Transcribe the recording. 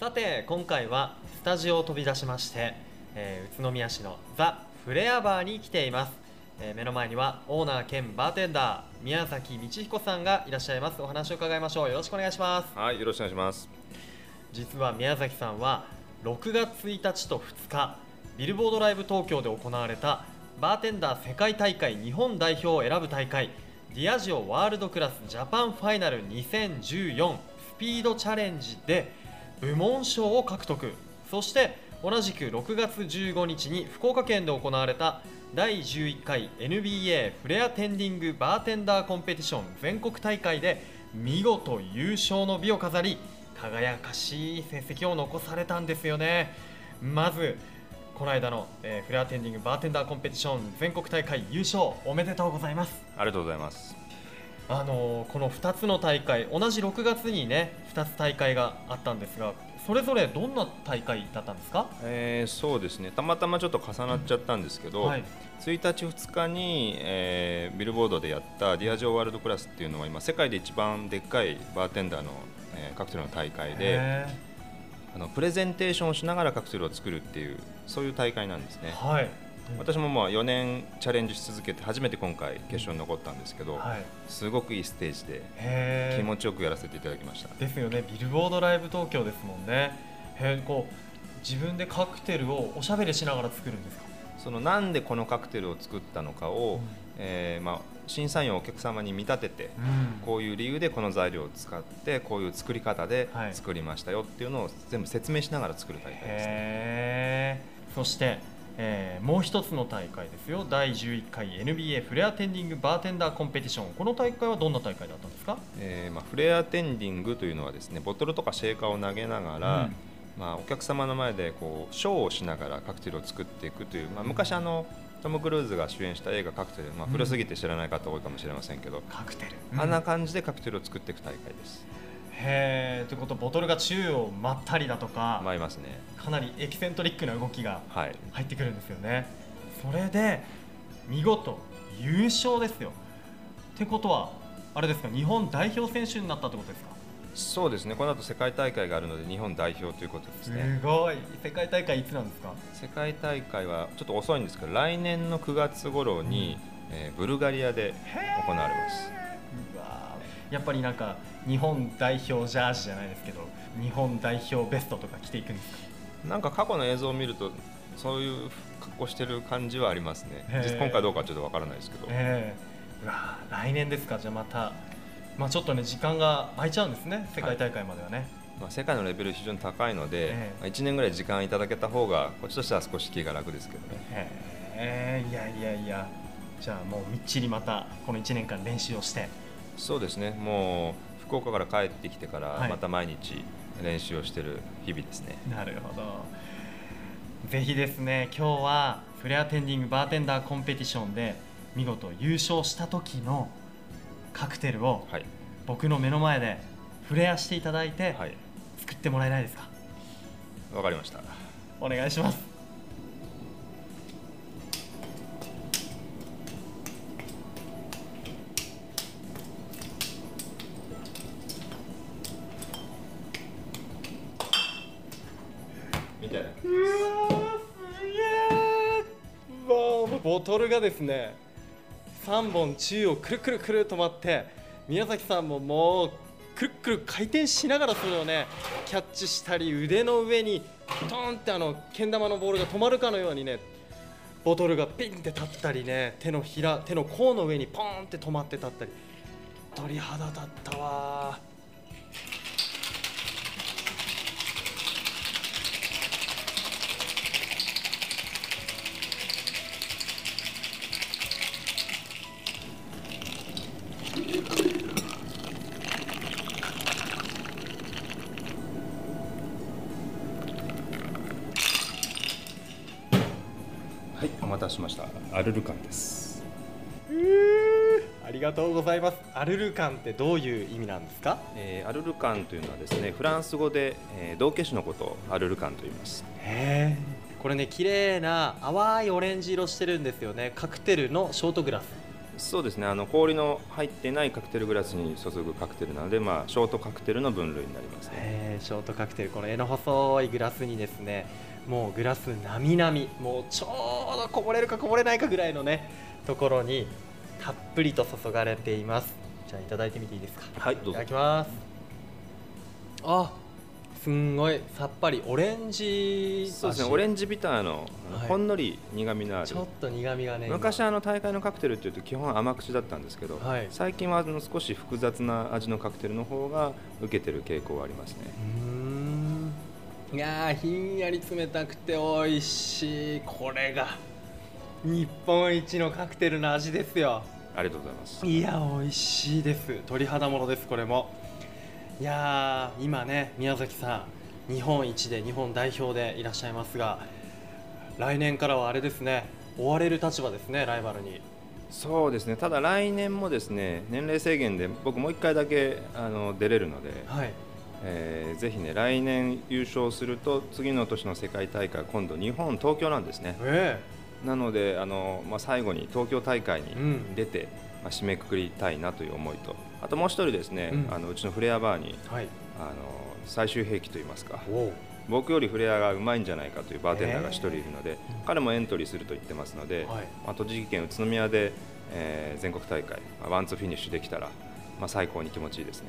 さて今回はスタジオを飛び出しまして、えー宇都宮市のザ・フレアバーに来ています、えー目の前にはオーナー兼バーテンダー宮崎道彦さんがいらっしゃいます。お話を伺いましょう。よろしくお願いします。はい、よろしくお願いします。実は宮崎さんは6月1日と2日ビルボードライブ東京で行われたバーテンダー世界大会日本代表を選ぶ大会ディアジオワールドクラスジャパンファイナル2014スピードチャレンジで部門賞を獲得。そして同じく6月15日に福岡県で行われた第11回 NBA フレアテンディングバーテンダーコンペティション全国大会で見事優勝の美を飾り輝かしい成績を残されたんですよね。まずこの間の、えーフレアテンディングバーテンダーコンペティション全国大会優勝おめでとうございます。ありがとうございます。あのーこの2つの大会同じ6月にね2つ大会があったんですがそれぞれどんな大会だったんですか？えーそうですね。たまたまちょっと重なっちゃったんですけど、はい1日2日に、えービルボードでやったディアジオワールドクラスっていうのは今世界で一番でっかいバーテンダーの、えーカクテルの大会で、へあのプレゼンテーションをしながらカクテルを作るっていうそういう大会なんですねー。はい私もまあ4年チャレンジし続けて初めて今回決勝に残ったんですけど、はい。すごくいいステージで気持ちよくやらせていただきました。ですよね。ビルボードライブ東京ですもんね。へーこう自分でカクテルをおしゃべりしながら作るんですか？そのなんでこのカクテルを作ったのかを、うん。えーまあ、審査員をお客様に見立てて、うん。こういう理由でこの材料を使ってこういう作り方ではい。作りましたよっていうのを全部説明しながら作る大会です、ね、そして、えーもう一つの大会ですよ。第11回 NBA フレアテンディングバーテンダーコンペティション。この大会はどんな大会だったんですか？えーまあ、フレアテンディングというのはですねボトルとかシェーカーを投げながら、うん。まあ、お客様の前でこうショーをしながらカクテルを作っていくという、まあ、昔あのトム・クルーズが主演した映画「カクテル」まあ、うん。古すぎて知らない方多いかもしれませんけど、カクテル。あんな感じでカクテルを作っていく大会です。へえということはボトルが宙を舞ったりだとか、まいりますね。かなりエキセントリックな動きがはい。入ってくるんですよね。それで見事優勝ですよ。ってことはあれですか日本代表選手になったってことですか？そうですね。この後世界大会があるので日本代表ということですね。すごい。世界大会いつなんですか？世界大会はちょっと遅いんですけど来年の9月頃に、えーブルガリアで行われます。うわーやっぱりなんか日本代表ジャージじゃないですけど日本代表ベストとか着ていくんですか？なんか過去の映像を見るとそういう格好してる感じはありますね。へー。実今回どうかはちょっとわからないですけど、ええうわー来年ですか。じゃあまたまあちょっとね時間が空いちゃうんですね世界大会まではね、まあ、世界のレベル非常に高いので、ええ。まあ、1年ぐらい時間いただけた方がこっちとしては少し気が楽ですけどね。へえいやいやいや。じゃあもうみっちりまたこの1年間練習をしてそうですね。もう福岡から帰ってきてからはい。また毎日練習をしてる日々ですね、なるほど。ぜひですね今日はフレアテンディングバーテンダーコンペティションで見事優勝した時のカクテルをはい。僕の目の前でフレアしていただいてはい。作ってもらえないですか？わかりました。お願いしますたいな。うわすげえボトルがですね3本宙をくるくるくると回って宮崎さんももうくるくる回転しながらそれをねキャッチしたり腕の上にトーンってあのけん玉のボールが止まるかのようにねボトルがピンって立ったりね手のひら手の甲の上にポーンって止まって立ったり。鳥肌立ったわ待たせしました。アルルカンです。ありがとうございます。アルルカンってどういう意味なんですか？えーアルルカンというのはですねフランス語で、えー道化師のことをアルルカンと言います。へえこれね綺麗な淡いオレンジ色してるんですよね。カクテルのショートグラス。そうですね。あの氷の入ってないカクテルグラスに注ぐカクテルなので、まあ、ショートカクテルの分類になりますね。えーショートカクテル。この柄の細いグラスにですねもうグラスなみなみもうちょうどこぼれるかこぼれないかぐらいのねところにたっぷりと注がれています。じゃあいただいてみていいですか？はいどぞ。いうただきます。あすんごいさっぱりオレンジ味。そうですねオレンジビターのほんのり苦みのある、ちょっと苦みがね今昔あの大会のカクテルっていうと基本甘口だったんですけど、はい。最近はあの少し複雑な味のカクテルの方が受けてる傾向はありますねいやーひんやり冷たくて美味しい。これが日本一のカクテルの味ですよ。ありがとうございます。いや美味しいです。鳥肌ものですこれも。いやー今ね宮崎さん日本一で日本代表でいらっしゃいますが来年からはあれですね追われる立場ですねライバルに。そうですね。ただ来年もですね年齢制限で僕もう1回だけあの出れるので、はいえーぜひね来年優勝すると次の年の世界大会今度日本東京なんですね。えなのであの、まあ、最後に東京大会にうん。出て、まあ、締めくくりたいなという思いと。あともう一人ですね、うん。あのうちのフレアバーにえはい。あの最終兵器といいますか。僕よりフレアがうまいんじゃないかというバーテンダーが一人いるので、彼もエントリーすると言ってますので、はい。まあ、栃木県宇都宮で、えー全国大会、まあワンツーフィニッシュできたら、まあ、最高に気持ちいいですね。